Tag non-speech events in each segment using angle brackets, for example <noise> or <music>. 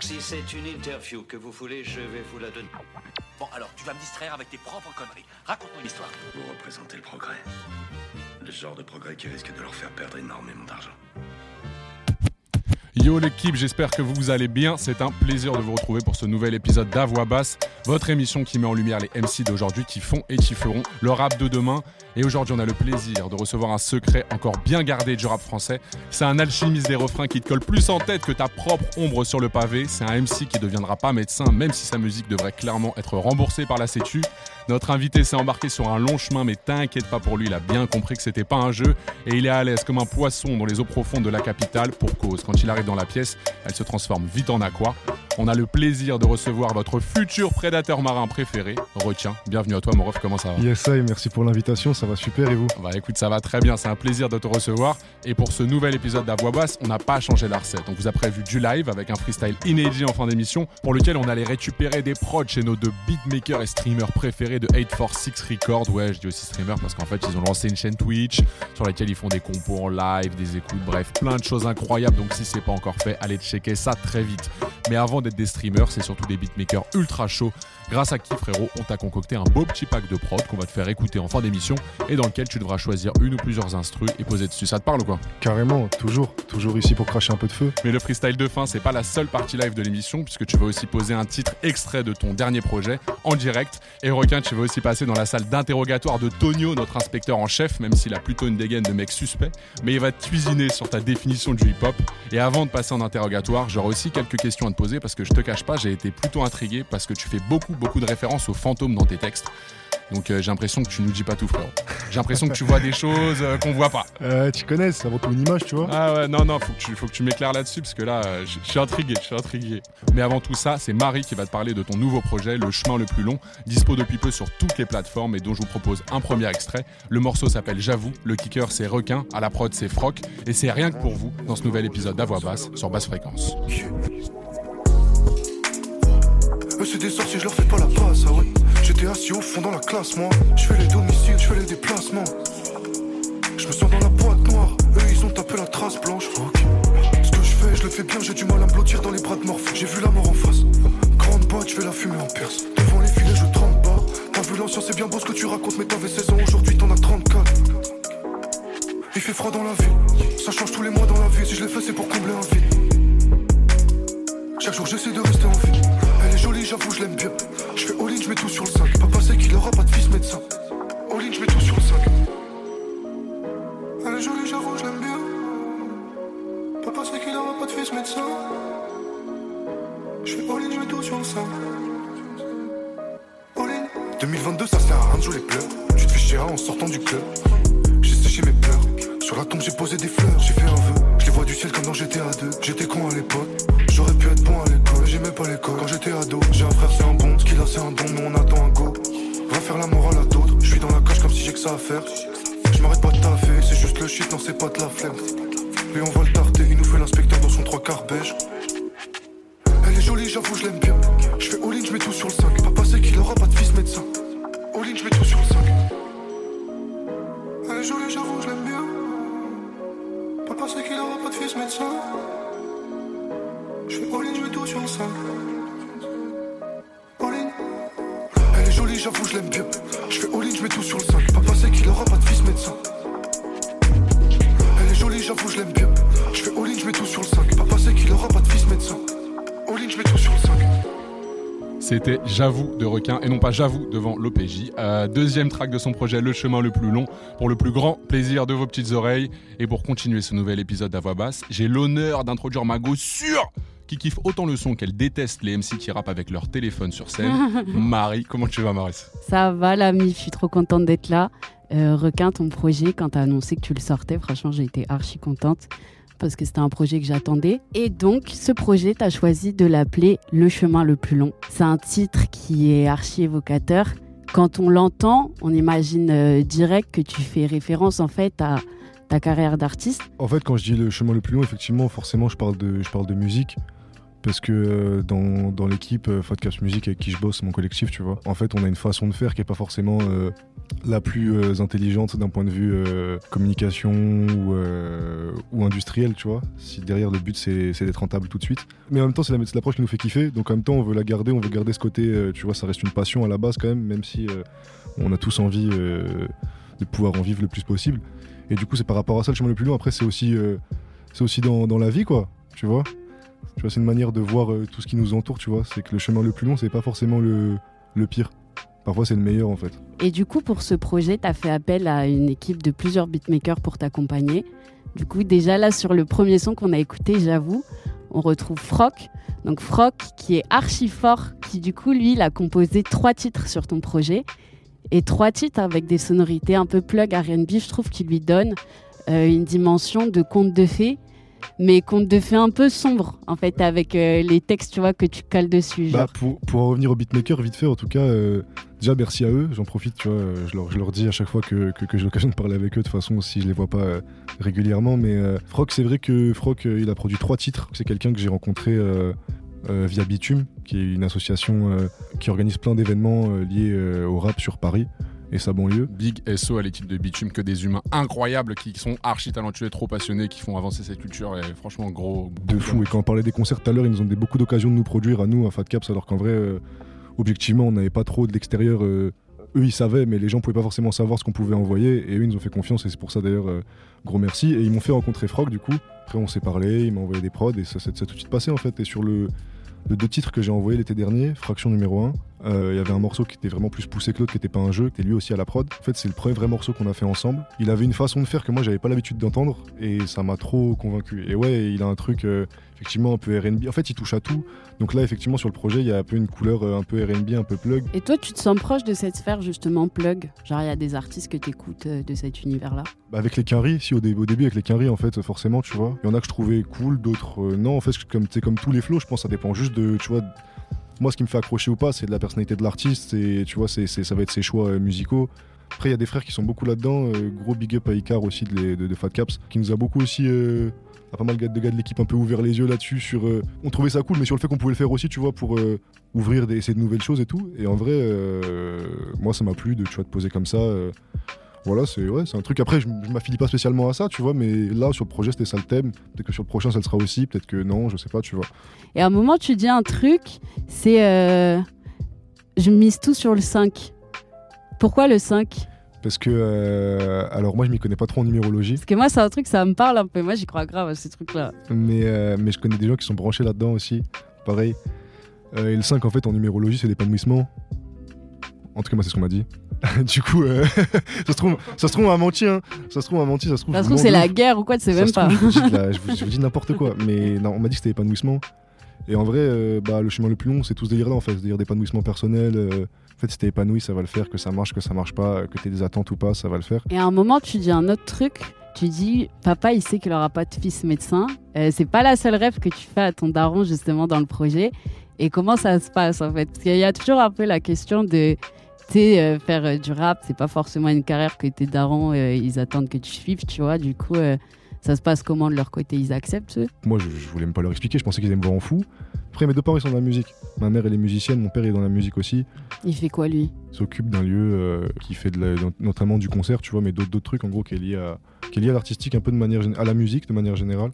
Si c'est une interview que vous voulez, je vais vous la donner. Bon, alors, tu vas me distraire avec tes propres conneries. Raconte-moi une histoire. Vous représentez le progrès. Le genre de progrès qui risque de leur faire perdre énormément d'argent. Yo l'équipe, j'espère que vous allez bien. C'est un plaisir de vous retrouver pour ce nouvel épisode d'A Voix Basse, votre émission qui met en lumière les MC d'aujourd'hui qui font et qui feront le rap de demain. Et aujourd'hui, on a le plaisir de recevoir un secret encore bien gardé du rap français. C'est un alchimiste des refrains qui te colle plus en tête que ta propre ombre sur le pavé. C'est un MC qui ne deviendra pas médecin, même si sa musique devrait clairement être remboursée par la Sécu. Notre invité s'est embarqué sur un long chemin, mais t'inquiète pas pour lui, il a bien compris que c'était pas un jeu et il est à l'aise comme un poisson dans les eaux profondes de la capitale pour cause. Quand il arrive dans la pièce, elle se transforme vite en aqua. On a le plaisir de recevoir votre futur prédateur marin préféré, Requin. Bienvenue à toi, mon ref, comment ça va Yes, I, merci pour l'invitation, ça va super et vous Bah écoute, ça va très bien, c'est un plaisir de te recevoir. Et pour ce nouvel épisode d'A Voix Basse, on n'a pas changé la recette. On vous a prévu du live avec un freestyle inédit en fin d'émission pour lequel on allait récupérer des prods chez nos deux beatmakers et streamers préférés de 846 Records. Ouais, je dis aussi streamers parce qu'en fait, ils ont lancé une chaîne Twitch sur laquelle ils font des compos en live, des écoutes, bref, plein de choses incroyables. Donc si c'est pas encore fait, allez checker ça très vite. Mais avant d'être des streamers, c'est surtout des beatmakers ultra chauds. Grâce à qui, frérot, on t'a concocté un beau petit pack de prod qu'on va te faire écouter en fin d'émission et dans lequel tu devras choisir une ou plusieurs instrus et poser dessus. Ça te parle ou quoi? Carrément, toujours, toujours ici pour cracher un peu de feu. Mais le freestyle de fin, c'est pas la seule partie live de l'émission, puisque tu vas aussi poser un titre extrait de ton dernier projet en direct. Et requin, tu vas aussi passer dans la salle d'interrogatoire de Tonio, notre inspecteur en chef, même s'il a plutôt une dégaine de mec suspect. Mais il va te cuisiner sur ta définition du hip-hop. Et avant de passer en interrogatoire, j'aurai aussi quelques questions à te poser, parce que je te cache pas, j'ai été plutôt intrigué, parce que tu fais beaucoup, beaucoup de références aux fantômes dans tes textes. Donc euh, j'ai l'impression que tu nous dis pas tout, frérot. J'ai l'impression que tu vois des choses euh, qu'on voit pas. Euh, tu connais, c'est avant tout une image, tu vois. Ah ouais, non, non, faut que tu, faut que tu m'éclaires là-dessus parce que là, euh, je suis intrigué, je suis intrigué. Mais avant tout ça, c'est Marie qui va te parler de ton nouveau projet, Le chemin le plus long, dispo depuis peu sur toutes les plateformes et dont je vous propose un premier extrait. Le morceau s'appelle J'avoue, le kicker c'est Requin, à la prod c'est Froc, et c'est rien que pour vous dans ce nouvel épisode d'A Voix Basse sur Basse Fréquence. Eux c'est des sorciers, je leur fais pas la passe, ah ouais. J'étais assis au fond dans la classe, moi. Je fais les domiciles, je fais les déplacements. Je me sens dans la boîte noire, eux ils ont tapé la trace blanche. Ok. Ce que je fais, je le fais bien, j'ai du mal à me blottir dans les bras de morph. J'ai vu la mort en face. Grande boîte, je fais la fumée en perse. Devant les filets, je trempe pas. T'as vu l'ancien, c'est bien beau ce que tu racontes, mais t'avais 16 ans, aujourd'hui t'en as 34. Il fait froid dans la ville, ça change tous les mois dans la vie. Si je l'ai fait, c'est pour combler un vide. Chaque jour, j'essaie de rester en vie. J'avoue, je l'aime bien. Je fais all-in, je mets tout sur le 5. Papa sait qu'il aura pas de fils médecin. Ça à faire. Je m'arrête pas de taffer. C'est juste le shit, non, c'est pas de la flemme. Et on va le tarter. Il nous fait l'inspecteur dans son trois quarts beige. Elle est jolie, j'avoue, je l'aime J'avoue de requin et non pas J'avoue devant l'OPJ. Euh, deuxième track de son projet Le chemin le plus long pour le plus grand plaisir de vos petites oreilles. Et pour continuer ce nouvel épisode d'A Voix Basse, j'ai l'honneur d'introduire ma go sûre qui kiffe autant le son qu'elle déteste les MC qui rappent avec leur téléphone sur scène. <laughs> Marie, comment tu vas Marie Ça va l'ami, je suis trop contente d'être là. Euh, Requin, ton projet, quand tu as annoncé que tu le sortais, franchement j'ai été archi contente parce que c'était un projet que j'attendais. Et donc ce projet, tu as choisi de l'appeler Le chemin le plus long. C'est un titre qui est archi évocateur. Quand on l'entend, on imagine euh, direct que tu fais référence en fait à ta carrière d'artiste. En fait, quand je dis le chemin le plus long, effectivement, forcément, je parle de, je parle de musique. parce que euh, dans, dans l'équipe euh, Podcast Music avec qui je bosse, mon collectif, tu vois, en fait, on a une façon de faire qui est pas forcément euh, la plus euh, intelligente d'un point de vue euh, communication ou, euh, ou industriel, tu vois. Si derrière le but c'est d'être rentable tout de suite. Mais en même temps, c'est la- c'est l'approche qui nous fait kiffer. Donc en même temps, on veut la garder, on veut garder ce côté, tu vois, ça reste une passion à la base quand même, même si on a tous envie de pouvoir en vivre le plus possible. Et du coup, c'est par rapport à ça le chemin le plus long. Après, c'est aussi, c'est aussi dans, la vie, quoi, tu vois. Tu vois, c'est une manière de voir tout ce qui nous entoure, tu vois. C'est que le chemin le plus long, c'est pas forcément le pire. Parfois, c'est le meilleur, en fait. Et du coup, pour ce projet, tu as fait appel à une équipe de plusieurs beatmakers pour t'accompagner. Du coup, déjà là, sur le premier son qu'on a écouté, j'avoue, on retrouve Froc. Donc Froc, qui est archi fort, qui du coup, lui, il a composé trois titres sur ton projet. Et trois titres avec des sonorités un peu plug RB, je trouve qu'il lui donne euh, une dimension de conte de fées, mais conte de fées un peu sombre, en fait, avec euh, les textes, tu vois, que tu cales dessus. Bah, pour, pour en revenir aux beatmakers, vite fait, en tout cas, euh, déjà merci à eux. J'en profite, tu vois, je leur, je leur dis à chaque fois que, que, que j'ai l'occasion de parler avec eux, de toute façon, si je les vois pas euh, régulièrement. Mais euh, Froc, c'est vrai que Froc, euh, il a produit trois titres. C'est quelqu'un que j'ai rencontré euh, via Bitume, qui est une association qui organise plein d'événements liés au rap sur Paris et sa banlieue. Big SO à l'équipe de Bitume, que des humains incroyables qui sont archi talentueux, trop passionnés, qui font avancer cette culture. Et franchement, gros. de fou. Et quand on parlait des concerts tout à l'heure, ils nous ont donné beaucoup d'occasions de nous produire à nous, à Fat Caps, alors qu'en vrai, euh, objectivement, on n'avait pas trop de l'extérieur. euh, eux, ils savaient, mais les gens pouvaient pas forcément savoir ce qu'on pouvait envoyer. Et eux, ils nous ont fait confiance, et c'est pour ça d'ailleurs, euh, gros merci. Et ils m'ont fait rencontrer Frog, du coup. Après, on s'est parlé, il m'a envoyé des prods, et ça s'est tout de suite passé, en fait. Et sur le, le deux titres que j'ai envoyé l'été dernier, Fraction numéro 1, il y avait un morceau qui était vraiment plus poussé que l'autre, qui était pas un jeu, qui était lui aussi à la prod. En fait, c'est le premier vrai morceau qu'on a fait ensemble. Il avait une façon de faire que moi, j'avais pas l'habitude d'entendre, et ça m'a trop convaincu. Et ouais, il a un truc, euh, effectivement, un peu RB. En fait, il touche à tout. Donc là, effectivement, sur le projet, il y a un peu une couleur euh, un peu RB, un peu plug. Et toi, tu te sens proche de cette sphère justement plug? Genre, il y a des artistes que tu écoutes de cet univers-là? Bah, avec les quinries, si au, dé- au début avec les quinries en fait forcément tu vois, il y en a que je trouvais cool, d'autres euh, non en fait c'est comme c'est comme tous les flows, je pense ça dépend juste de tu vois moi ce qui me fait accrocher ou pas c'est de la personnalité de l'artiste et tu vois ça va être ses choix euh, musicaux. Après il y a des frères qui sont beaucoup là-dedans, euh, gros big up à Icar aussi de, Fat Caps qui nous a beaucoup aussi euh, a pas mal de gars de l'équipe un peu ouvert les yeux là-dessus sur on trouvait ça cool mais sur le fait qu'on pouvait le faire aussi tu vois pour ouvrir des, de nouvelles choses et tout et en vrai moi ça m'a plu de tu vois de poser comme ça voilà, c'est ouais, c'est un truc. Après, je, je m'affilie pas spécialement à ça, tu vois, mais là, sur le projet, c'était ça le thème. Peut-être que sur le prochain, ça le sera aussi. Peut-être que non, je sais pas, tu vois. Et à un moment, tu dis un truc, c'est euh, je mise tout sur le 5. Pourquoi le 5 Parce que, euh, alors moi, je m'y connais pas trop en numérologie, Parce que moi, c'est un truc, ça me parle un peu. Moi, j'y crois grave à ces trucs-là. mais, euh, mais je connais des gens qui sont branchés là-dedans aussi. Pareil. Et le 5, en fait, en numérologie, c'est l'épanouissement. En tout cas, moi, c'est ce qu'on m'a dit. <laughs> du coup, euh, <laughs> ça, se trouve, ça se trouve, m'a menti, hein. Ça se trouve, m'a menti, ça se trouve. Ça se trouve, c'est la guerre ou quoi, tu sais même pas. trouve, je, vous dis de la- je vous- je vous dis n'importe quoi. Mais non, on m'a dit que c'était épanouissement. Et en vrai, euh, bah, le chemin le plus long, c'est tout ce délire-là, en fait. Ce délire d'épanouissement personnel. euh, en fait, si t'es épanoui, ça va le faire. Que ça marche, que ça marche pas, que t'aies des attentes ou pas, ça va le faire. Et à un moment, tu dis un autre truc. Tu dis, papa, il sait qu'il aura pas de fils médecin. Euh, c'est pas la seule rêve que tu fais à ton daron, justement, dans le projet. Et comment ça se passe, en fait? Parce qu'il y a toujours un peu la question de, sais, euh, faire euh, du rap, c'est pas forcément une carrière que tes darons, euh, ils attendent que tu suives, tu vois. Du coup, ça se passe comment de leur côté? Ils acceptent, eux? Moi, je, je voulais même pas leur expliquer. Je pensais qu'ils allaient me voir en fou. Après, mes deux parents, ils sont dans la musique. Ma mère, elle est musicienne. Mon père est dans la musique aussi. Il fait quoi, lui? Il s'occupe d'un lieu qui fait de notamment du concert, tu vois, mais d'autres trucs, en gros, qui est lié à, qui est lié à l'artistique, un peu de manière, à la musique, de manière générale.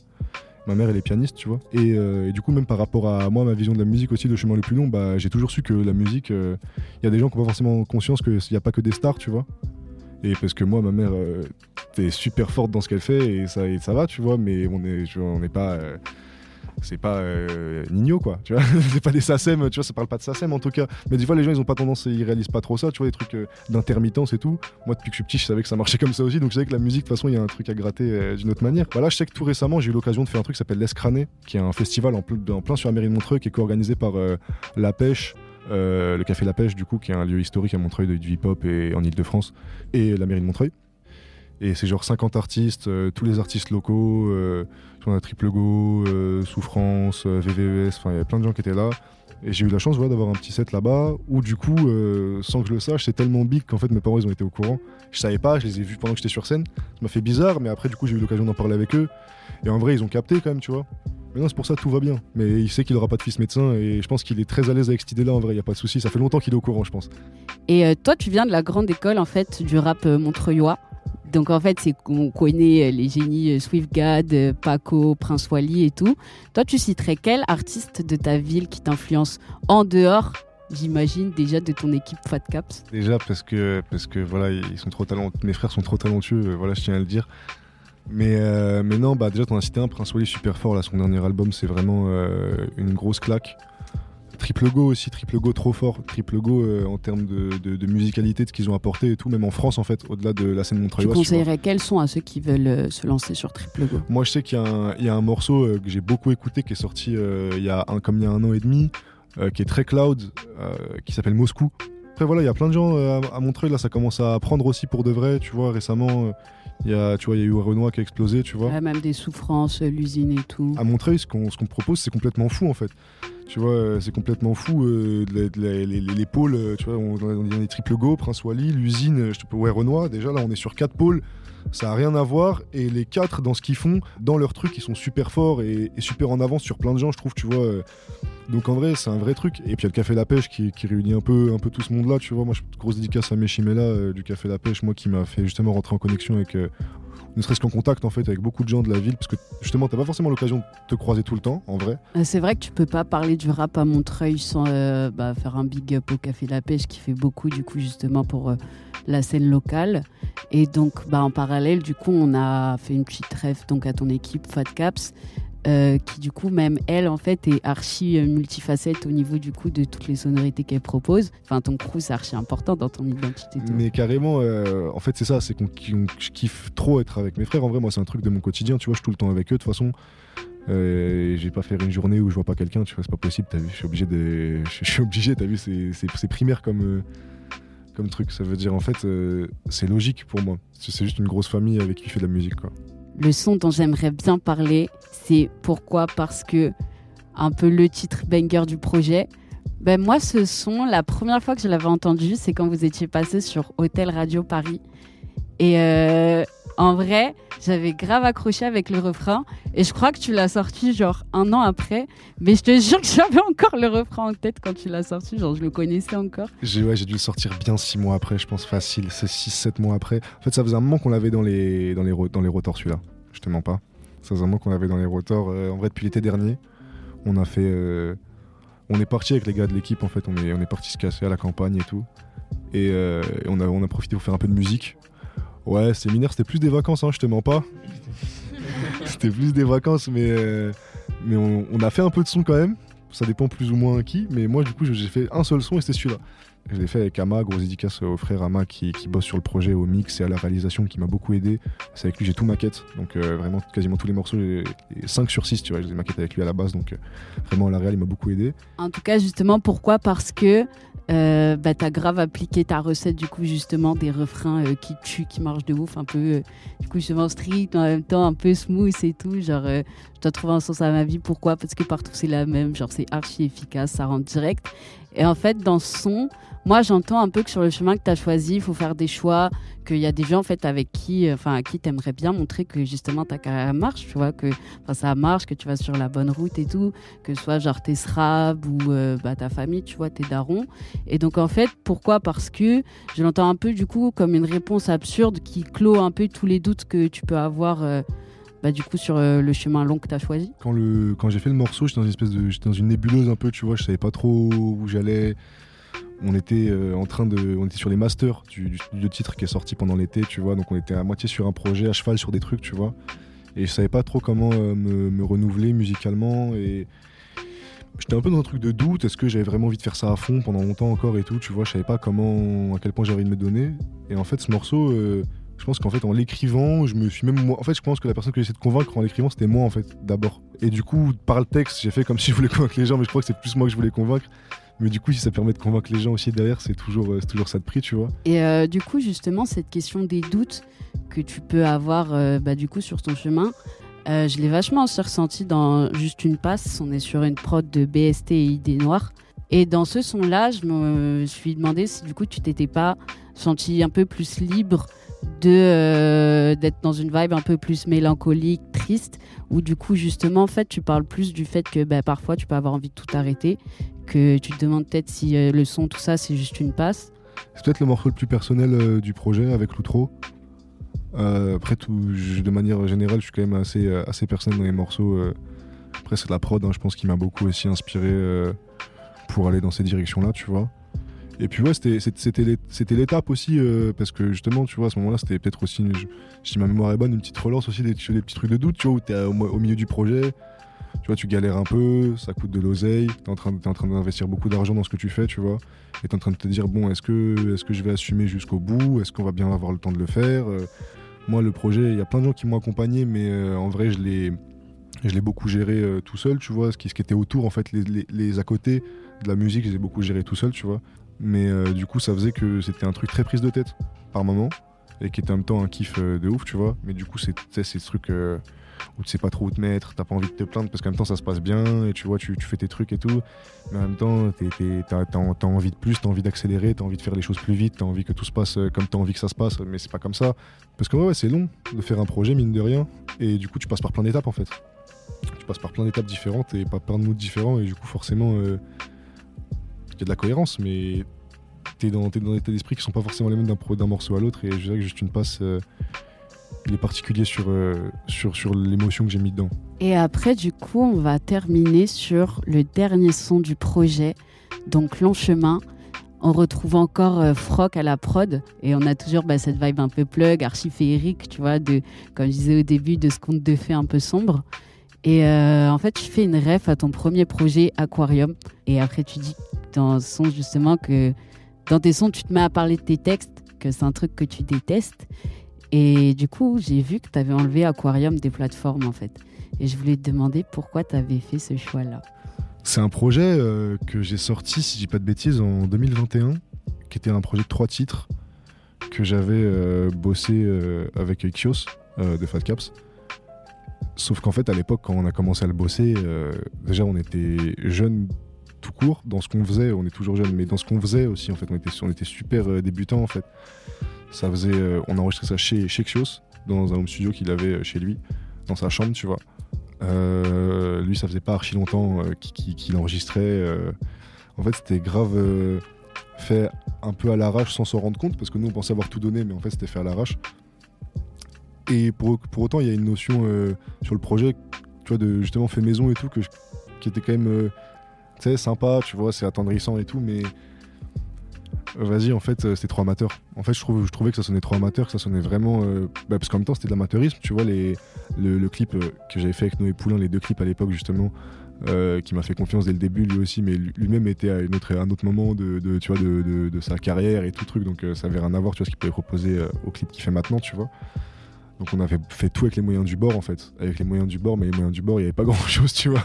Ma mère, elle est pianiste, tu vois. Et, euh, et du coup, même par rapport à moi, ma vision de la musique aussi, de chemin le plus long, bah, j'ai toujours su que la musique, euh, il y a des gens qui n'ont pas forcément conscience qu'il n'y a pas que des stars, tu vois. Et parce que moi, ma mère, euh, est super forte dans ce qu'elle fait et ça, ça va, tu vois, mais on est, vois, on n'est pas. C'est pas euh, Nino quoi, tu vois, <laughs> c'est pas des SACEM, tu vois, ça parle pas de SACEM en tout cas. Mais des fois, les gens ils ont pas tendance, ils réalisent pas trop ça, tu vois, des trucs euh, d'intermittence et tout. Moi, depuis que je suis petit, je savais que ça marchait comme ça aussi, donc je savais que la musique, de toute façon, il y a un truc à gratter euh, d'une autre manière. Voilà, je sais que tout récemment, j'ai eu l'occasion de faire un truc qui s'appelle l'Escrané, qui est un festival en, ple- en plein sur la mairie de Montreuil, qui est co-organisé par euh, La Pêche. le Café La Pêche, du coup, qui est un lieu historique à Montreuil de- du hip-hop et en Ile-de-France, et la mairie de Montreuil. Et c'est genre 50 artistes, euh, tous les artistes locaux, euh, on a Triple Go, euh, Souffrance, euh, VVES, enfin il y avait plein de gens qui étaient là. Et j'ai eu la chance ouais, d'avoir un petit set là-bas où du coup, sans que je le sache, c'est tellement big qu'en fait mes parents ils ont été au courant. Je savais pas, je les ai vus pendant que j'étais sur scène. Ça m'a fait bizarre, mais après du coup j'ai eu l'occasion d'en parler avec eux. Et en vrai ils ont capté quand même, tu vois. Mais non, c'est pour ça tout va bien. Mais il sait qu'il aura pas de fils médecin et je pense qu'il est très à l'aise avec cette idée-là. En vrai, il y a pas de souci. Ça fait longtemps qu'il est au courant, je pense. Et toi, tu viens de la grande école en fait du rap montreuillois. Donc en fait, c'est qu'on connaît euh, les génies euh, Swiftgad, euh, Paco, Prince Wally et tout. Toi, tu citerais quel artiste de ta ville qui t'influence en dehors, j'imagine déjà de ton équipe Fat Caps? Déjà parce que voilà, ils sont trop talentueux. Mes frères sont trop talentueux. Voilà, je tiens à le dire. Mais, non, bah déjà, t'en as cité un, Prince Wally, super fort. Là, son dernier album, c'est vraiment une grosse claque. Triple Go aussi, Triple Go trop fort. Triple Go euh, en termes de, de- de musicalité, de ce qu'ils ont apporté et tout, même en France en fait, au-delà de la scène Tu montreuilloise. tu conseillerais quels sont à ceux qui veulent euh, se lancer sur Triple Go? Moi, je sais qu'il y, a un- il y a un morceau euh, que j'ai beaucoup écouté qui est sorti il y a un, comme il y a un an et demi, qui est très cloud, qui s'appelle Moscou. Après, voilà, il y a plein de gens à, à Montreuil, là, ça commence à prendre aussi pour de vrai, tu vois. Récemment, il y a, tu vois, il y a eu Renoir qui a explosé, tu vois. Ouais, Même des souffrances, l'usine et tout. À Montreuil, ce qu'on ce qu'on propose, c'est complètement fou, en fait. Tu vois, euh, c'est complètement fou. euh, les, les- les pôles, euh, tu vois, on, on a des triple go, Prince Wally, l'usine, je te peux, ouais, Renoir. Déjà, là, on est sur quatre pôles. Ça n'a rien à voir. Et les quatre, dans ce qu'ils font, dans leur truc, ils sont super forts et, super en avance sur plein de gens, je trouve, tu vois. euh. Donc, en vrai, c'est un vrai truc. Et puis, il y a le Café La Pêche qui, réunit un peu, un peu tout ce monde-là, tu vois. Moi, je grosse dédicace à Meshimela euh, du Café La Pêche, moi, qui m'a fait justement rentrer en connexion avec. euh, ne serait-ce qu'en contact en fait avec beaucoup de gens de la ville parce que justement t'as pas forcément l'occasion de te croiser tout le temps en vrai Euh, C'est vrai que tu peux pas parler du rap à Montreuil sans bah, faire un big up au Café La Pêche qui fait beaucoup du coup justement pour la scène locale. Et donc bah, en parallèle du coup on a fait une petite rêve donc à ton équipe Fat Caps euh, qui du coup même elle en fait est archi euh, multifacette au niveau du coup de toutes les sonorités qu'elle propose. Enfin ton crew c'est archi important dans ton identité. Mais carrément, euh, en fait, c'est ça, c'est qu'on kiffe trop être avec mes frères. En vrai, moi, c'est un truc de mon quotidien, tu vois, je suis tout le temps avec eux, de toute façon. Euh, vais pas faire une journée où je vois pas quelqu'un, tu vois, c'est pas possible, t'as vu, je suis obligé de. <laughs> Je suis obligé, t'as vu, c'est- primaire comme, truc. Ça veut dire, en fait, euh, c'est logique pour moi. C'est juste une grosse famille avec qui je fais de la musique, quoi. Le son dont j'aimerais bien parler, c'est pourquoi? Parce que un peu le titre banger du projet. Ben moi, ce son, la première fois que je l'avais entendu, c'est quand vous étiez passé sur Hôtel Radio Paris. Et euh, en vrai, j'avais grave accroché avec le refrain. Et je crois que tu l'as sorti genre un an après. Mais je te jure que j'avais encore le refrain en tête quand tu l'as sorti. Genre, je le connaissais encore. J'ai ouais, dû le sortir bien 6 mois après, je pense facile, c'est 6-7 mois après. En fait, ça faisait un moment qu'on l'avait dans les, dans, les, dans les rotors celui-là, je te mens pas. Ça faisait un moment qu'on l'avait dans les rotors. euh, en vrai, depuis l'été dernier, on a fait. euh, on est parti avec les gars de l'équipe, en fait, on est, on est parti se casser à la campagne et tout. Et, et on, a, on a profité pour faire un peu de musique. Ouais, c'était mineur, c'était plus des vacances, hein, je te mens pas. <laughs> c'était plus des vacances, mais, euh, mais on, on a fait un peu de son quand même. Ça dépend plus ou moins qui, mais moi, du coup, j'ai fait un seul son et c'était celui-là. Je l'ai fait avec Ama, grosse dédicace au frère Ama qui, qui bosse sur le projet, au mix et à la réalisation, qui m'a beaucoup aidé. C'est avec lui j'ai tout maquette, donc euh, vraiment quasiment tous les morceaux, j'ai 5 sur 6, tu vois, je les ai maquettes avec lui à la base, donc euh, vraiment à la réal il m'a beaucoup aidé. En tout cas, justement, pourquoi? Parce que euh, bah, t'as grave appliqué ta recette, du coup, justement, des refrains euh, qui tuent, qui marchent de ouf, un peu, euh, du coup, justement, street, en même temps, un peu smooth et tout. Genre, euh, je dois trouver un sens à ma vie. Pourquoi? Parce que partout, c'est la même. Genre, c'est archi efficace, ça rentre direct. Et en fait, dans ce son, moi, j'entends un peu que sur le chemin que tu as choisi, il faut faire des choix, qu'il y a des gens, en fait, avec qui, euh, enfin, à qui t'aimerais bien montrer que, justement, ta carrière marche, tu vois, que ça marche, que tu vas sur la bonne route et tout, que ce soit, genre, tes SRAB ou euh, bah, ta famille, tu vois, tes darons. Et donc, en fait, pourquoi? Parce que je l'entends un peu, du coup, comme une réponse absurde qui clôt un peu tous les doutes que tu peux avoir, euh, bah, du coup, sur euh, le chemin long que tu as choisi. Quand, quand j'ai fait le morceau, j'étais dans une dans une nébuleuse un peu, tu vois, je savais pas trop où j'allais. On était euh, en train de, on était sur les masters du, du titre qui est sorti pendant l'été, tu vois, donc on était à moitié sur un projet, à cheval sur des trucs, tu vois. Et je savais pas trop comment euh, me, me renouveler musicalement et j'étais un peu dans un truc de doute. Est-ce que j'avais vraiment envie de faire ça à fond pendant longtemps encore et tout, tu vois, je savais pas comment, à quel point j'avais envie de me donner. Et en fait, ce morceau. Je pense qu'en fait, en l'écrivant, je me suis même. En fait, je pense que la personne que j'essaie de convaincre en l'écrivant, c'était moi, en fait, d'abord. Et du coup, par le texte, j'ai fait comme si je voulais convaincre les gens, mais je crois que c'est plus moi que je voulais convaincre. Mais du coup, si ça permet de convaincre les gens aussi derrière, c'est toujours, euh, c'est toujours ça de prix, tu vois. Et euh, du coup, justement, cette question des doutes que tu peux avoir euh, bah, du coup sur ton chemin, je l'ai vachement ressenti dans Juste une passe. On est sur une prod de BST et Idées Noires. Et dans ce son-là, je me suis demandé si du coup tu t'étais pas senti un peu plus libre de euh, d'être dans une vibe un peu plus mélancolique, triste, où du coup justement en fait tu parles plus du fait que bah, parfois tu peux avoir envie de tout arrêter, que tu te demandes peut-être si euh, le son tout ça c'est juste une passe. C'est peut-être le morceau le plus personnel euh, du projet avec l'outro. Après tout, de manière générale, je suis quand même assez, assez personnel dans les morceaux. Après c'est la prod, hein, je pense qu'il m'a beaucoup aussi inspiré pour aller dans ces directions-là, tu vois. Et puis ouais, c'était- c'était c'était l'é- c'était l'étape aussi, euh, parce que justement, tu vois, à ce moment-là, c'était peut-être aussi, si ma mémoire est bonne, une petite relance aussi des, des petits trucs de doute, tu vois, où t'es au, au milieu du projet, tu vois, tu galères un peu, ça coûte de l'oseille, t'es en train, t'es en train d'investir beaucoup d'argent dans ce que tu fais, tu vois, et t'es en train de te dire, bon, est-ce que, est que je vais assumer jusqu'au bout, est-ce qu'on va bien avoir le temps de le faire? Euh, Moi, le projet, il y a plein de gens qui m'ont accompagné, mais euh, en vrai, je l'ai... Je l'ai beaucoup géré tout seul, tu vois, ce qui, ce qui était autour, en fait, les, les- les à côté de la musique, je les ai beaucoup géré tout seul, tu vois. Mais euh, du coup, ça faisait que c'était un truc très prise de tête par moment et qui était en même temps un kiff euh, de ouf, tu vois. Mais du coup, c'est ce truc euh, où tu sais pas trop où te mettre, t'as pas envie de te plaindre parce qu'en même temps, ça se passe bien et tu vois, tu, fais tes trucs et tout. Mais en même temps, t'as envie de plus, t'as envie d'accélérer, t'as envie de faire les choses plus vite, t'as envie que tout se passe comme t'as envie que ça se passe. Mais c'est pas comme ça. Parce que ouais, ouais, c'est long de faire un projet, mine de rien. Et du coup, tu passes par plein d'étapes en fait. Tu passes par plein d'étapes différentes et pas plein de moods différents. Et du coup, forcément, y a de la cohérence, mais t'es dans, t'es dans des états d'esprit qui sont pas forcément les mêmes d'un morceau à l'autre. Et je dirais que juste une passe, euh, il est particulier sur, euh, sur, sur l'émotion que j'ai mis dedans. Et après, du coup, on va terminer sur le dernier son du projet, donc Long Chemin. On retrouve encore euh, Froc à la prod et on a toujours bah, cette vibe un peu plug, archi féerique, tu vois, de, comme je disais au début, de ce conte de fées un peu sombre. Et euh, en fait, je fais une ref à ton premier projet Aquarium. Et après, tu dis dans son justement que dans tes sons, tu te mets à parler de tes textes, que c'est un truc que tu détestes. Et du coup, j'ai vu que tu avais enlevé Aquarium des plateformes en fait. Et je voulais te demander pourquoi tu avais fait ce choix-là. C'est un projet euh, que j'ai sorti, si je dis pas de bêtises, en 2021, qui était un projet de trois titres que j'avais euh, bossé avec euh, de Fat Caps. Sauf qu'en fait, à l'époque, quand on a commencé à le bosser, euh, déjà on était jeunes tout court dans ce qu'on faisait. On est toujours jeunes, mais dans ce qu'on faisait aussi, en fait, on était, on était super euh, débutants en fait. Ça faisait, euh, on a enregistré ça chez, chez Ixios, dans un home studio qu'il avait chez lui, dans sa chambre, tu vois. Lui, ça faisait pas archi longtemps qu'il qu'il enregistrait. En fait, c'était grave fait un peu à l'arrache sans s'en rendre compte, parce que nous, on pensait avoir tout donné, mais en fait, c'était fait à l'arrache. Et pour, pour autant, il y a une notion euh, sur le projet, tu vois, de justement fait maison et tout, que qui était quand même, euh, tu sais, sympa, tu vois, c'est attendrissant et tout, mais euh, vas-y, en fait, c'était trop amateur. En fait, je, trouvais que ça sonnait trop amateur, que ça sonnait vraiment. bah, parce qu'en même temps, c'était de l'amateurisme, tu vois, les, le, clip que j'avais fait avec Noé Poulain, les deux clips à l'époque, justement, qui m'a fait confiance dès le début, lui aussi, mais lui- lui-même était à un autre moment de, tu vois, de, sa carrière et tout truc, donc ça avait rien à voir, tu vois, ce qu'il pouvait proposer au clip qu'il fait maintenant, tu vois. Donc on avait fait tout avec les moyens du bord en fait, avec les moyens du bord, mais les moyens du bord il n'y avait pas <laughs> grand chose, tu vois.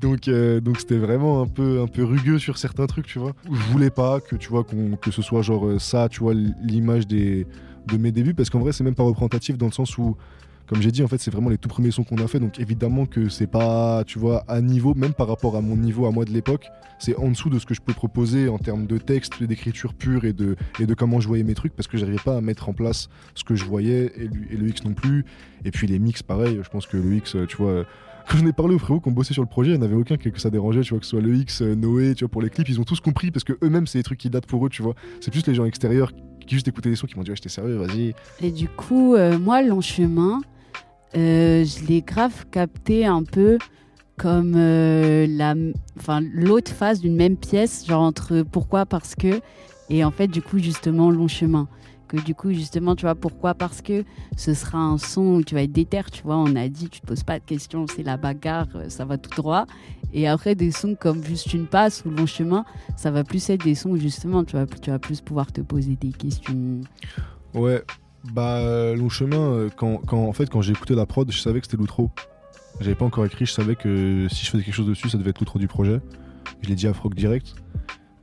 Donc euh, donc c'était vraiment un peu un peu rugueux sur certains trucs, tu vois. Je voulais pas que tu vois que ce soit genre euh, ça, tu vois, l'image de mes débuts, parce qu'en vrai c'est même pas représentatif dans le sens où comme j'ai dit, en fait, c'est vraiment les tout premiers sons qu'on a fait. Donc, évidemment que c'est pas, tu vois, à niveau, même par rapport à mon niveau à moi de l'époque, c'est en dessous de ce que je peux proposer en termes de texte, d'écriture pure et de, et de comment je voyais mes trucs, parce que j'arrivais pas à mettre en place ce que je voyais et, le X non plus. Et puis les mix, pareil, je pense que le X, tu vois. <laughs> Quand j'en ai parlé aux frérots qui ont bossé sur le projet, il n'y en avait aucun que que ça dérangeait, tu vois, que ce soit le X, euh, Noé, tu vois, pour les clips, ils ont tous compris parce que eux-mêmes, c'est des trucs qui datent pour eux, tu vois. C'est plus les gens extérieurs qui juste écoutaient les sons qui m'ont dit, ouais, j'étais sérieux, vas-y. Et du coup, euh, moi, Long Chemin, euh, je l'ai grave capté un peu comme euh, la, l'autre face d'une même pièce, genre entre pourquoi, parce que, et en fait, du coup, justement, Long Chemin. Que du coup, justement, tu vois, pourquoi Parce que ce sera un son où tu vas être déter, tu vois. On a dit, tu te poses pas de questions, c'est la bagarre, euh, ça va tout droit. Et après, des sons comme Juste une passe ou Long Chemin, ça va plus être des sons où justement, tu tu vas plus pouvoir te poser des questions. Ouais, bah euh, long chemin, euh, quand, quand, en fait quand j'ai écouté la prod, je savais que c'était l'outro. J'avais pas encore écrit, je savais que si je faisais quelque chose dessus, ça devait être l'outro du projet. Je l'ai dit à Frog direct.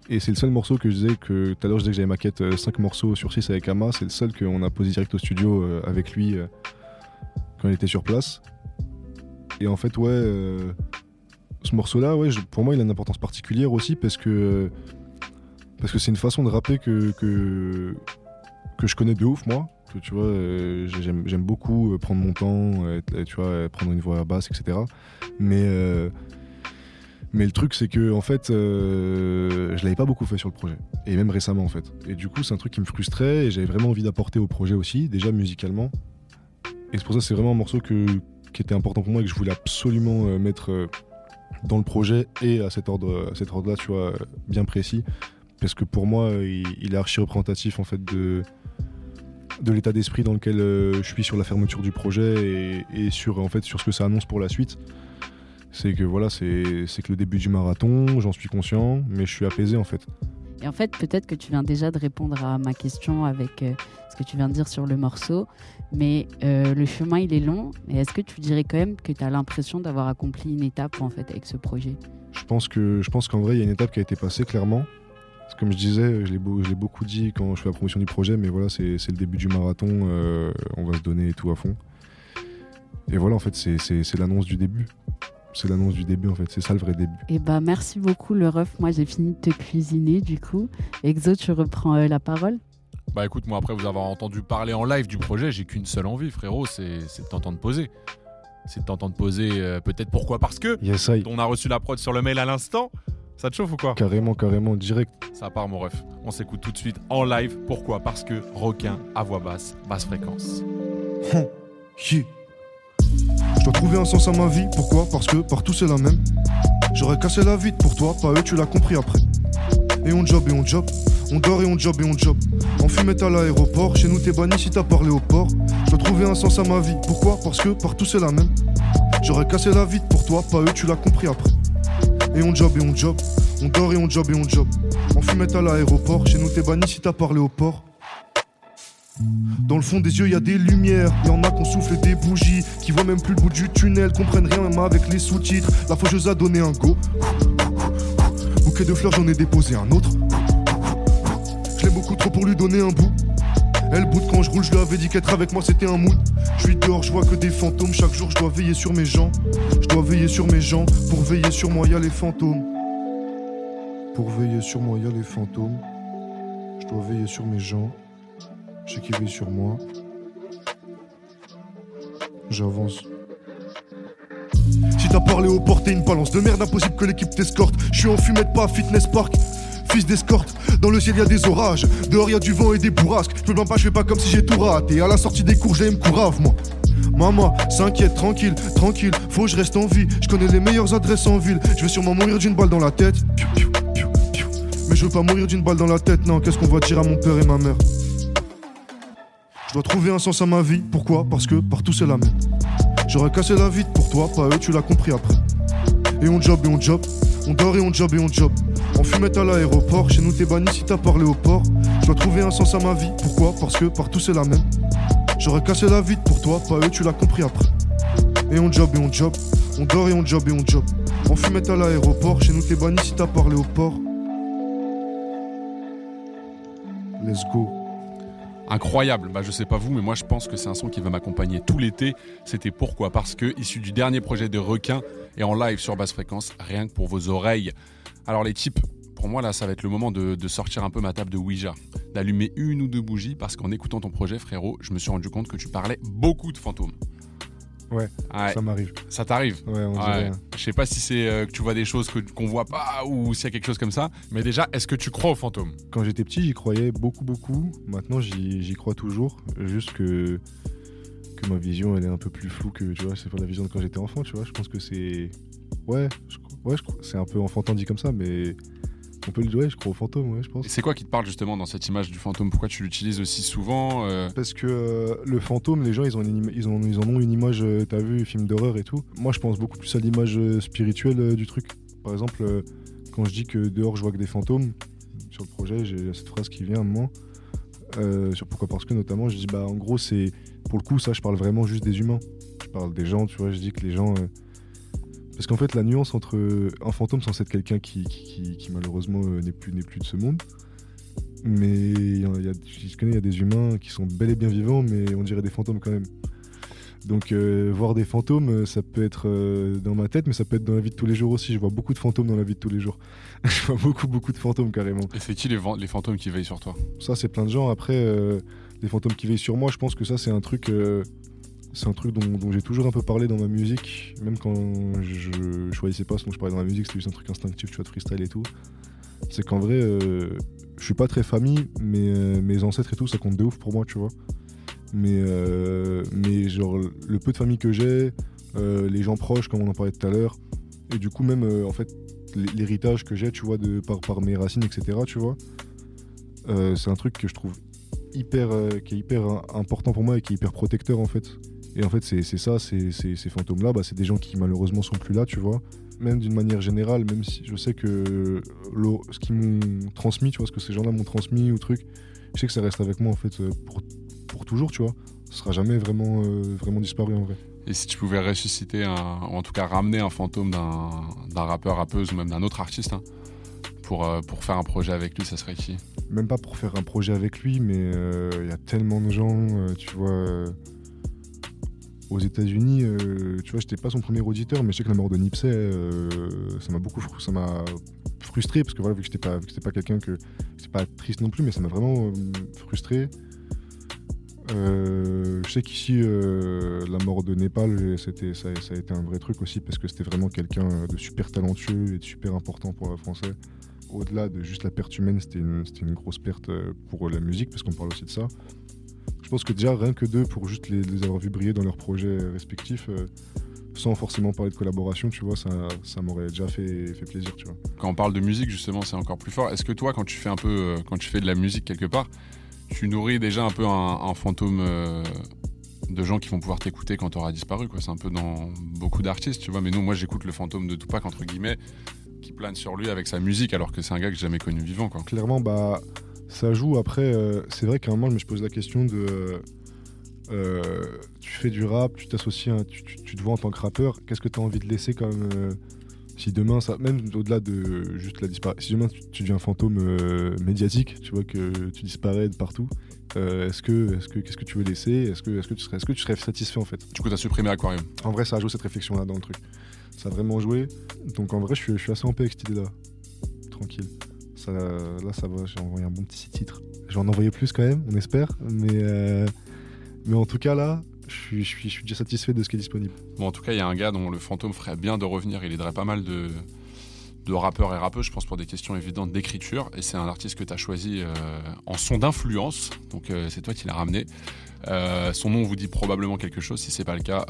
Et c'est le seul morceau que je disais que tout à l'heure je disais que j'avais maquette 5 morceaux sur 6 avec Ama, c'est le seul qu'on a posé direct au studio euh, avec lui euh, quand il était sur place. Et en fait ouais, euh, ce morceau-là, ouais, pour moi il a une importance particulière aussi parce que parce que c'est une façon de rapper que je connais de ouf moi que tu vois, euh, j'aime beaucoup euh, prendre mon temps, être- tu vois, euh, prendre une voix basse, etc. Mais, euh, mais le truc, c'est que en fait, euh, je l'avais pas beaucoup fait sur le projet, et même récemment en fait. Et du coup, c'est un truc qui me frustrait, et j'avais vraiment envie d'apporter au projet aussi, déjà musicalement. Et c'est pour ça que c'est vraiment un morceau que, qui était important pour moi et que je voulais absolument euh, mettre euh, dans le projet et à cet ordre, à cet ordre-là, tu euh, bien précis, parce que pour moi, euh, il est archi représentatif en fait de de l'état d'esprit dans lequel euh, je suis sur la fermeture du projet et, et sur en fait sur ce que ça annonce pour la suite. C'est que voilà, c'est c'est que le début du marathon, j'en suis conscient, mais je suis apaisé en fait. Et en fait, peut-être que tu viens déjà de répondre à ma question avec euh, ce que tu viens de dire sur le morceau, mais euh, le chemin, il est long. Et est-ce que tu dirais quand même que tu as l'impression d'avoir accompli une étape en fait avec ce projet? Je pense que je pense qu'en vrai, il y a une étape qui a été passée clairement. Comme je disais, je l'ai beau- beaucoup dit quand je fais la promotion du projet, mais voilà, c'est le début du marathon, euh, on va se donner tout à fond. Et voilà, en fait, c'est- l'annonce du début. C'est l'annonce du début, en fait, c'est ça le vrai début. Eh bah, merci beaucoup, le ref. Moi, j'ai fini de te cuisiner, du coup. Exo, tu reprends euh, la parole Bah écoute, moi après vous avoir entendu parler en live du projet, j'ai qu'une seule envie, frérot, c'est c'est de t'entendre poser. C'est de t'entendre poser, euh, peut-être pourquoi? Parce que Yes, I. on a reçu la prod sur le mail à l'instant. Ça te chauffe ou quoi Carrément, carrément, direct. Ça part mon ref. On s'écoute tout de suite en live. Pourquoi? Parce que requin à voix basse, basse fréquence. Je dois trouver un sens à ma vie, pourquoi? Parce que partout c'est la même. J'aurais cassé la vie pour toi, pas eux, tu l'as compris après. Et on job et on job, on dort et on job et on job. En fumette à l'aéroport, chez nous t'es banni si t'as parlé au port. Je dois trouver un sens à ma vie, pourquoi? Parce que partout c'est la même. J'aurais cassé la vie pour toi, pas eux, tu l'as compris après. Et on job et on job, on dort et on job et on job. En fumette à l'aéroport, chez nous t'es banni si t'as parlé au port. Dans le fond des yeux, y a des lumières. Y en a qu'on souffle des bougies, qui voient même plus le bout du tunnel, comprennent rien même avec les sous-titres. La faucheuse a donné un go. Bouquet de fleurs, j'en ai déposé un autre. Je l'aime beaucoup trop pour lui donner un bout. Elle boude quand je roule, je lui avais dit qu'être avec moi c'était un mood. Je suis dehors, je vois que des fantômes. Chaque jour, je dois veiller sur mes gens. Je dois veiller sur mes gens. Pour veiller sur moi, y les fantômes. Pour veiller sur moi, y les fantômes. Je dois veiller sur mes gens. Je qu'il veille sur moi. J'avance. Si t'as parlé au porté une balance de merde, impossible que l'équipe t'escorte. Je suis en fumette, pas à fitness park. Fils d'escorte, dans le ciel y a des orages. Dehors y a du vent et des bourrasques. Je me pas, je fais pas comme si j'ai tout raté. À la sortie des cours, j'ai me courave, moi. Maman, s'inquiète, tranquille, tranquille, faut que je reste en vie. Je connais les meilleures adresses en ville. Je vais sûrement mourir d'une balle dans la tête. Mais je veux pas mourir d'une balle dans la tête, non. Qu'est-ce qu'on va dire à mon père et ma mère? Je dois trouver un sens à ma vie. Pourquoi? Parce que partout c'est la même. J'aurais cassé la vie pour toi, pas eux, tu l'as compris après. Et on job et on job, on dort et on job et on job. En fumette à l'aéroport, chez nous t'es banni si t'as parlé au port. Je dois trouver un sens à ma vie. Pourquoi? Parce que partout c'est la même. J'aurais cassé la vie pour toi, pas eux, tu l'as compris après. Et on job et on job, on dort et on job et on job. En fumette à l'aéroport, chez nous t'es banni si t'as parlé au port. Let's go. Incroyable, bah je sais pas vous, mais moi je pense que c'est un son qui va m'accompagner tout l'été. C'était pourquoi? Parce que issu du dernier projet de Requin et en live sur basse fréquence, rien que pour vos oreilles. Alors les types, pour moi là ça va être le moment de, de sortir un peu ma table de Ouija, d'allumer une ou deux bougies parce qu'en écoutant ton projet frérot, je me suis rendu compte que tu parlais beaucoup de fantômes. Ouais, Ouais, Ça m'arrive. ça t'arrive Ouais, on Ouais. dirait. Je sais pas si c'est euh, que tu vois des choses que qu'on voit pas ou s'il y a quelque chose comme ça, mais déjà est-ce que tu crois aux fantômes Quand j'étais petit, j'y croyais beaucoup, beaucoup. Maintenant, j'y j'y crois toujours. Juste que, que ma vision, elle est un peu plus floue que, tu vois, c'est pas la vision de quand j'étais enfant, tu vois. Je pense que c'est. Ouais, je... ouais je c'est un peu enfantin dit comme ça, mais on peut le dire, ouais, je crois aux fantômes, ouais, je pense. C'est quoi qui te parle justement dans cette image du fantôme? Pourquoi tu l'utilises aussi souvent euh, Parce que euh, le fantôme, les gens, ils, ont une ils, ont, ils en ont une image, euh, t'as vu, film d'horreur et tout. Moi, je pense beaucoup plus à l'image spirituelle du truc. Par exemple, quand je dis que dehors, je vois que des fantômes, sur le projet, j'ai cette phrase qui vient à un moment. Euh, sur pourquoi Parce que notamment, je dis, bah, en gros, c'est. Pour le coup, ça, je parle vraiment juste des humains. Je parle des gens, tu vois, je dis que les gens. euh, Parce qu'en fait, la nuance entre un fantôme sans être quelqu'un qui, qui, qui- qui, malheureusement euh, n'est plus, de ce monde, mais il y a- il y a- je connais, il y a des humains qui sont bel et bien vivants, mais on dirait des fantômes quand même. Donc euh, voir des fantômes, euh, ça peut être euh, dans ma tête, mais ça peut être dans la vie de tous les jours aussi. Je vois beaucoup de fantômes dans la vie de tous les jours. <laughs> je vois beaucoup, beaucoup de fantômes carrément. Et c'est qui les, les fantômes qui veillent sur toi? Ça, c'est plein de gens. Après, euh, des fantômes qui veillent sur moi. Je pense que ça, c'est un truc, c'est un truc dont, j'ai toujours un peu parlé dans ma musique, même quand je choisissais pas ce dont je parlais dans la musique, c'était juste un truc instinctif, tu vois, de freestyle et tout. C'est qu'en vrai, euh, je suis pas très famille, mais euh, mes ancêtres et tout, ça compte de ouf pour moi, tu vois. Mais, euh, mais genre, le peu de famille que j'ai, euh, les gens proches, comme on en parlait tout à l'heure, et du coup, même, euh, en fait, l'héritage que j'ai, tu vois, de, par, par mes racines, etc., tu vois, c'est un truc que je trouve hyper, qui est hyper important pour moi et qui est hyper protecteur, en fait. Et en fait, c'est ça, c'est- ces fantômes-là, bah, c'est des gens qui malheureusement sont plus là, tu vois. Même d'une manière générale, même si je sais que le- ce qu'ils m'ont transmis, tu vois, ce que ces gens-là m'ont transmis ou truc, je sais que ça reste avec moi, en fait, euh, pour, pour toujours, tu vois. Ce sera jamais vraiment, euh, vraiment disparu, en vrai. Et si tu pouvais ressusciter, un, ou en tout cas ramener un fantôme d'un d'un rappeur, rappeuse ou même d'un autre artiste hein, pour, euh, pour faire un projet avec lui, ça serait qui? Même pas pour faire un projet avec lui, mais euh, il y a tellement de gens, euh, tu vois. Aux États-Unis, euh, tu vois, j'étais pas son premier auditeur, mais je sais que la mort de Nipsey, euh, ça m'a beaucoup ça m'a frustré parce que voilà, vu que j'étais pas, que pas quelqu'un que c'est pas triste non plus, mais ça m'a vraiment euh, frustré. Je sais qu'ici, la mort de Népal, ça, a été un vrai truc aussi parce que c'était vraiment quelqu'un de super talentueux et de super important pour le français. Au-delà de juste la perte humaine, c'était une, grosse perte pour la musique parce qu'on parle aussi de ça. Je pense que déjà, rien que d'eux, pour juste les, les avoir vus briller dans leurs projets respectifs, euh, sans forcément parler de collaboration, tu vois, ça, ça m'aurait déjà fait, fait plaisir, tu vois. Quand on parle de musique, justement, c'est encore plus fort. Est-ce que toi, quand tu fais un peu, euh, quand tu fais de la musique quelque part, tu nourris déjà un peu un, un fantôme euh, de gens qui vont pouvoir t'écouter quand tu auras disparu, quoi? C'est un peu dans beaucoup d'artistes, tu vois. Mais nous, moi, j'écoute le fantôme de Tupac entre guillemets, qui plane sur lui avec sa musique, alors que c'est un gars que j'ai jamais connu vivant, quoi. Clairement, bah, ça joue. Après, euh, c'est vrai qu'à un moment, je me pose la question de. euh, tu fais du rap, tu t'associes, à- tu, tu- tu te vois en tant que rappeur, qu'est-ce que tu as envie de laisser comme. euh, si demain, ça, même au-delà de juste la disparition, si demain tu, tu deviens un fantôme médiatique, tu vois que tu disparais de partout, euh, est-ce que, est-ce que, qu'est-ce que tu veux laisser? Est-ce que, est-ce que tu serais, est-ce que tu serais satisfait en fait? Du coup, t'as supprimé Aquarium. En vrai, ça a joué cette réflexion-là dans le truc. Ça a vraiment joué. Donc en vrai, je suis, je suis assez en paix avec cette idée-là. Tranquille. Là, ça va. J'ai envoyé un bon petit titre. Je vais en envoyer plus quand même, on espère. Mais, euh, mais en tout cas, là, je suis, je, suis, je suis déjà satisfait de ce qui est disponible. Bon, en tout cas, il y a un gars dont le fantôme ferait bien de revenir. Il aiderait pas mal de, de rappeurs et rappeuses, je pense, pour des questions évidentes d'écriture. Et c'est un artiste que tu as choisi euh, en son d'influence. Donc, euh, c'est toi qui l'as ramené. Euh, son nom vous dit probablement quelque chose. Si c'est pas le cas,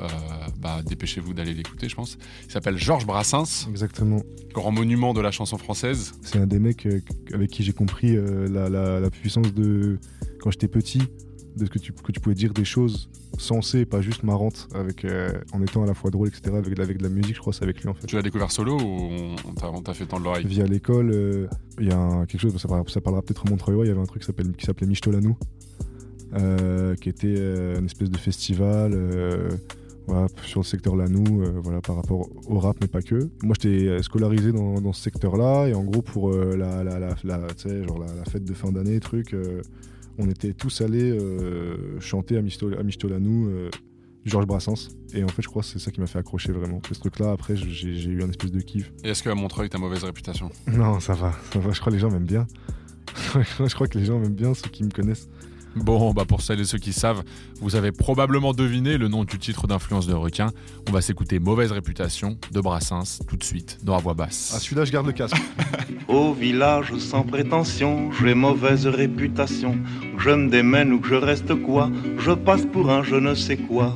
bah, dépêchez-vous d'aller l'écouter, je pense. Il s'appelle Georges Brassens, Exactement. grand monument de la chanson française. C'est un des mecs avec qui j'ai compris la, la- la puissance de. Quand j'étais petit, de ce que tu, que tu pouvais dire des choses sensées, pas juste marrantes, avec, euh, en étant à la fois drôle, etc. Avec, avec de la musique, je crois, c'est avec lui en fait. Tu l'as découvert solo ou on, t'a- fait tendre l'oreille? Via l'école, euh, il y a un- quelque chose, ça parlera, ça parlera peut-être à Montreuil, il y avait un truc qui s'appelait Michtolanou, euh, qui était euh, une espèce de festival voilà, sur le secteur Lanou, euh, voilà, par rapport au rap, mais pas que. Moi, j'étais scolarisé dans, dans ce secteur-là, et en gros, pour euh, la, genre fête de fin d'année, truc, euh, on était tous allés euh, chanter à, Michtolanou. euh, Georges Brassens et en fait je crois que c'est ça qui m'a fait accrocher vraiment ce truc là après j'ai j'ai eu un espèce de kiff Et est-ce qu'à Montreuil, t'as mauvaise réputation? Non, ça va, ça va. Je crois que les gens m'aiment bien. <laughs> je crois que les gens m'aiment bien, ceux qui me connaissent. Bon, bah pour celles et ceux qui savent, vous avez probablement deviné le nom du titre d'influence de requin. On va s'écouter Mauvaise réputation de Brassens tout de suite dans la voix basse. Ah, celui-là, je garde le casque. <laughs> Au village sans prétention, j'ai mauvaise réputation. Que je me démène ou que je reste quoi, je passe pour un je ne sais quoi.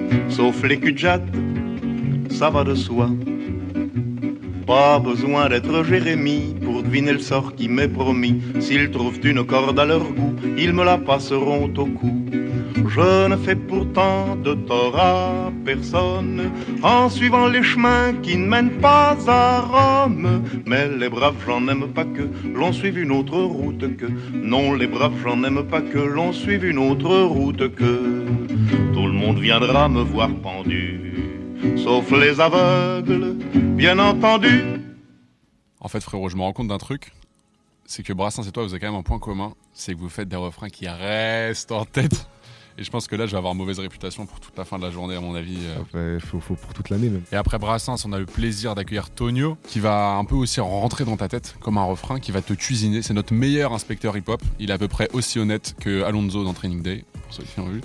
sauf les cul ça va de soi. Pas besoin d'être Jérémie pour deviner le sort qui m'est promis. S'ils trouvent une corde à leur goût, ils me la passeront au cou. Je ne fais pourtant de tort à personne en suivant les chemins qui ne mènent pas à Rome. Mais les braves, j'en aime pas que l'on suive une autre route que. Non, les braves, j'en aime pas que l'on suive une autre route que. Tout le monde viendra me voir pendu, sauf les aveugles, bien entendu. En fait, frérot, je me rends compte d'un truc. C'est que Brassens et toi, vous avez quand même un point commun. C'est que vous faites des refrains qui restent en tête. Et je pense que là, je vais avoir mauvaise réputation pour toute la fin de la journée, à mon avis. euh. faut, faut, pour toute l'année même. Et après Brassens, on a le plaisir d'accueillir Tonio, qui va un peu aussi rentrer dans ta tête comme un refrain, qui va te cuisiner. C'est notre meilleur inspecteur hip-hop. Il est à peu près aussi honnête que Alonso dans Training Day, pour ceux qui ont vu.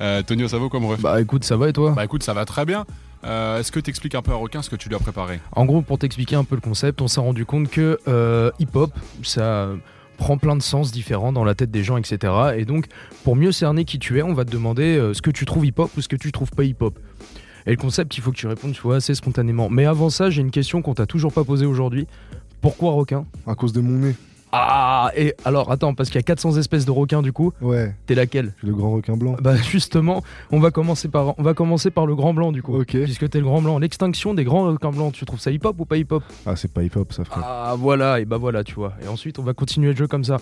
Euh, Tonio, ça vaut comme ref? Bah écoute, ça va et toi? Bah écoute, ça va très bien. Euh, Est-ce que tu expliques un peu à Requin ce que tu lui as préparé En gros, pour t'expliquer un peu le concept, on s'est rendu compte que euh, hip-hop, ça prend plein de sens différents dans la tête des gens, etc. Et donc, pour mieux cerner qui tu es, on va te demander euh, ce que tu trouves hip-hop ou ce que tu trouves pas hip-hop. Et le concept, il faut que tu répondes, tu vois, assez spontanément. Mais avant ça, j'ai une question qu'on t'a toujours pas posée aujourd'hui. Pourquoi requin? À cause de mon nez. Ah, et alors, attends, parce qu'il y a 400 espèces de requins du coup. Ouais. T'es laquelle? Le grand requin blanc. Bah justement, on va commencer par, on va commencer par le grand blanc du coup. Ok. Puisque t'es le grand blanc. L'extinction des grands requins blancs, tu trouves ça hip-hop ou pas hip-hop? Ah, c'est pas hip-hop ça, frère. Ah voilà, et bah voilà, tu vois. Et ensuite, on va continuer le jeu comme ça.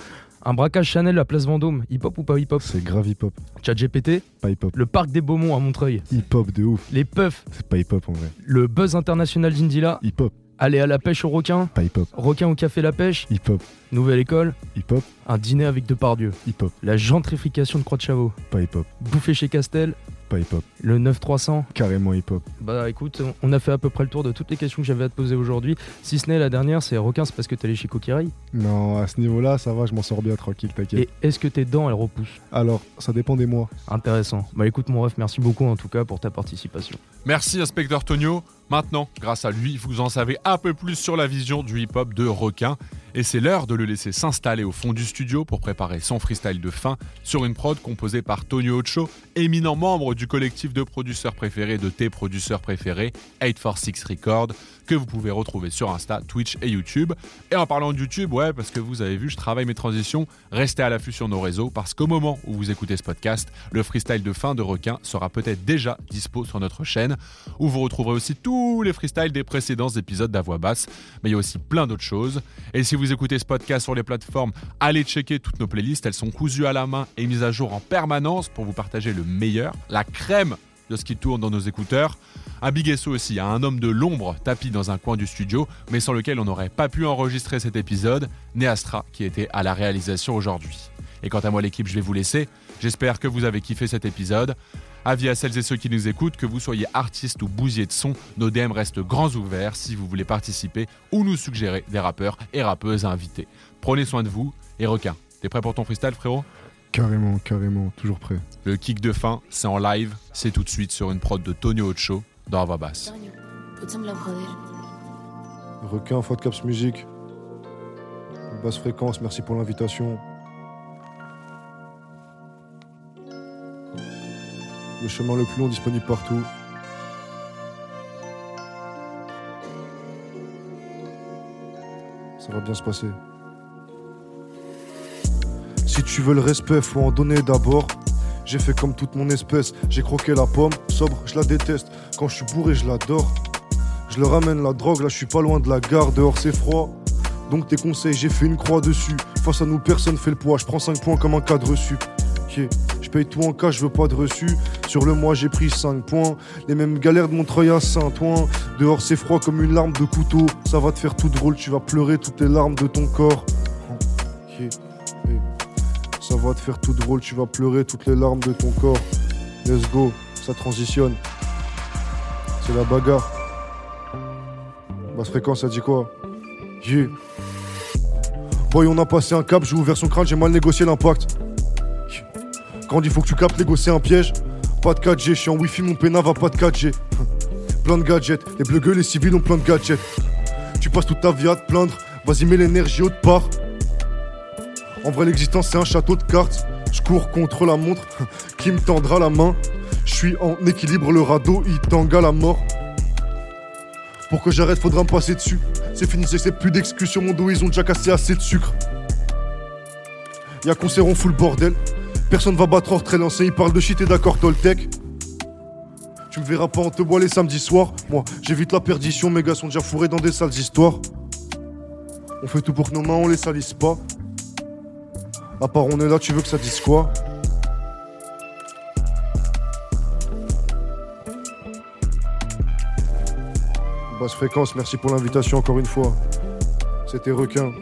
Un braquage Chanel à Place Vendôme, hip-hop ou pas hip-hop? C'est grave hip-hop. Chat GPT, Pas hip-hop. le parc des Beaumont à Montreuil, Hip-hop de ouf. les puffs, C'est pas hip-hop en vrai. le buzz international d'Indila, Hip-hop. Aller à la pêche au requin, Pas hip-hop. requin au café la pêche, Hip-hop. nouvelle école, Hip-hop. un dîner avec Depardieu, Hip-hop. la gentrification de Croix de Chavaux, Pas hip-hop. bouffer chez Castel, Pas hip-hop. le 9300. Carrément hip-hop. Bah écoute, on a fait à peu près le tour de toutes les questions que j'avais à te poser aujourd'hui. Si ce n'est la dernière, c'est requin, c'est parce que t'es allé chez Coquillerie. Non, à ce niveau-là, ça va, je m'en sors bien tranquille, t'inquiète. Et est-ce que tes dents elles repoussent? Alors, ça dépend des mois. Intéressant. Bah écoute mon ref, merci beaucoup en tout cas pour ta participation. Merci, inspecteur Tonio. Maintenant, grâce à lui, vous en savez un peu plus sur la vision du hip-hop de Requin. Et c'est l'heure de le laisser s'installer au fond du studio pour préparer son freestyle de fin sur une prod composée par Tonio Ocho, éminent membre du collectif de producteurs préférés de tes producteurs préférés, 846 Record, que vous pouvez retrouver sur Insta, Twitch et YouTube. Et en parlant de YouTube, ouais, parce que vous avez vu, je travaille mes transitions, restez à l'affût sur nos réseaux, parce qu'au moment où vous écoutez ce podcast, le freestyle de fin de Requin sera peut-être déjà dispo sur notre chaîne, où vous retrouverez aussi tous les freestyles des précédents épisodes d'Avoix Basse, mais il y a aussi plein d'autres choses. Et si vous écoutez ce podcast sur les plateformes, allez checker toutes nos playlists, elles sont cousues à la main et mises à jour en permanence pour vous partager le meilleur, la crème de ce qui tourne dans nos écouteurs. Un big SO aussi à un homme de l'ombre tapis dans un coin du studio, mais sans lequel on n'aurait pas pu enregistrer cet épisode, Neastra qui était à la réalisation aujourd'hui. Et quant à moi l'équipe, je vais vous laisser. J'espère que vous avez kiffé cet épisode. Avis à celles et ceux qui nous écoutent, que vous soyez artiste ou bousier de son, nos DM restent grands ouverts si vous voulez participer ou nous suggérer des rappeurs et rappeuses à. Prenez soin de vous et requin. T'es prêt pour ton freestyle frérot? Carrément, carrément, toujours prêt. Le kick de fin, c'est en live, c'est tout de suite sur une prod de Tonio Ocho dans Ava Bass. Requin, Fat Caps Music. Basse fréquence, merci pour l'invitation. Le chemin le plus long disponible partout. Ça va bien se passer. Si tu veux le respect, faut en donner d'abord. J'ai fait comme toute mon espèce, j'ai croqué la pomme, sobre, je la déteste. Quand je suis bourré, je l'adore. Je leur ramène la drogue, là je suis pas loin de la gare, dehors c'est froid. Donc tes conseils, j'ai fait une croix dessus. Face à nous, personne fait le poids, je prends 5 points comme un cadre sup. Ok, je paye tout en cash, je veux pas de reçu. Sur le mois, j'ai pris 5 points. Les mêmes galères de Montreuil à Saint-Ouen. Dehors c'est froid comme une larme de couteau. Ça va te faire tout drôle, tu vas pleurer toutes les larmes de ton corps. Ça va te faire tout drôle, tu vas pleurer toutes les larmes de ton corps. Let's go, ça transitionne. C'est la bagarre. Basse fréquence, ça dit quoi? Yeah. Boy, on a passé un cap, j'ai ouvert son crâne, j'ai mal négocié l'impact. Quand il faut que tu captes, négocier un piège. Pas de 4G, je suis en wifi, mon pénal va pas de 4G. Plein de gadgets, les gueules, les civils ont plein de gadgets. Tu passes toute ta vie à te plaindre, vas-y, mets l'énergie autre part. En vrai, l'existence, c'est un château de cartes. Je cours contre la montre, <laughs> qui me tendra la main. Je suis en équilibre, le radeau, il tangue à la mort. Pour que j'arrête, faudra me passer dessus. C'est fini, c'est plus d'excuses sur mon dos, ils ont déjà cassé assez de sucre. Y'a concert, on fout le bordel. Personne va battre hors très lancé, il parle de shit et d'accord, Toltec. Tu me verras pas en te bois les samedis soirs. Moi, j'évite la perdition, mes gars sont déjà fourrés dans des sales histoires. On fait tout pour que nos mains on les salisse pas. À part on est là, tu veux que ça dise quoi? Basse fréquence, merci pour l'invitation encore une fois. C'était requin.